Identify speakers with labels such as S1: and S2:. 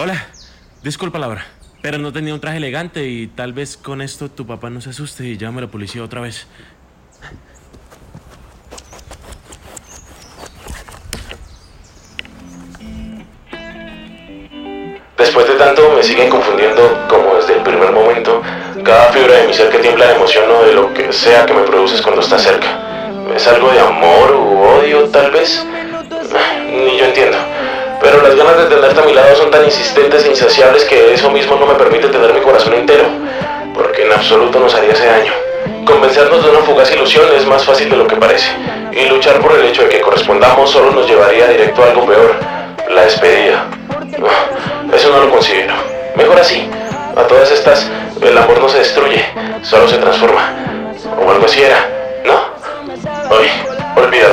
S1: Hola, disculpa Laura, pero no tenía un traje elegante y tal vez con esto tu papá no se asuste y llame a la policía otra vez.
S2: Después de tanto me siguen confundiendo como desde el primer momento cada fibra de mi ser que tiembla de emoción o de lo que sea que me produces cuando estás cerca. ¿Es algo de amor u odio tal vez? Pero las ganas de tenerte a mi lado son tan insistentes e insaciables que eso mismo no me permite tener mi corazón entero, porque en absoluto nos haría ese daño. Convencernos de una fugaz ilusión es más fácil de lo que parece, y luchar por el hecho de que correspondamos solo nos llevaría directo a algo peor, la despedida. Eso no lo considero. Mejor así. A todas estas, el amor no se destruye, solo se transforma. O algo así era, ¿no? Oye, olvídalo.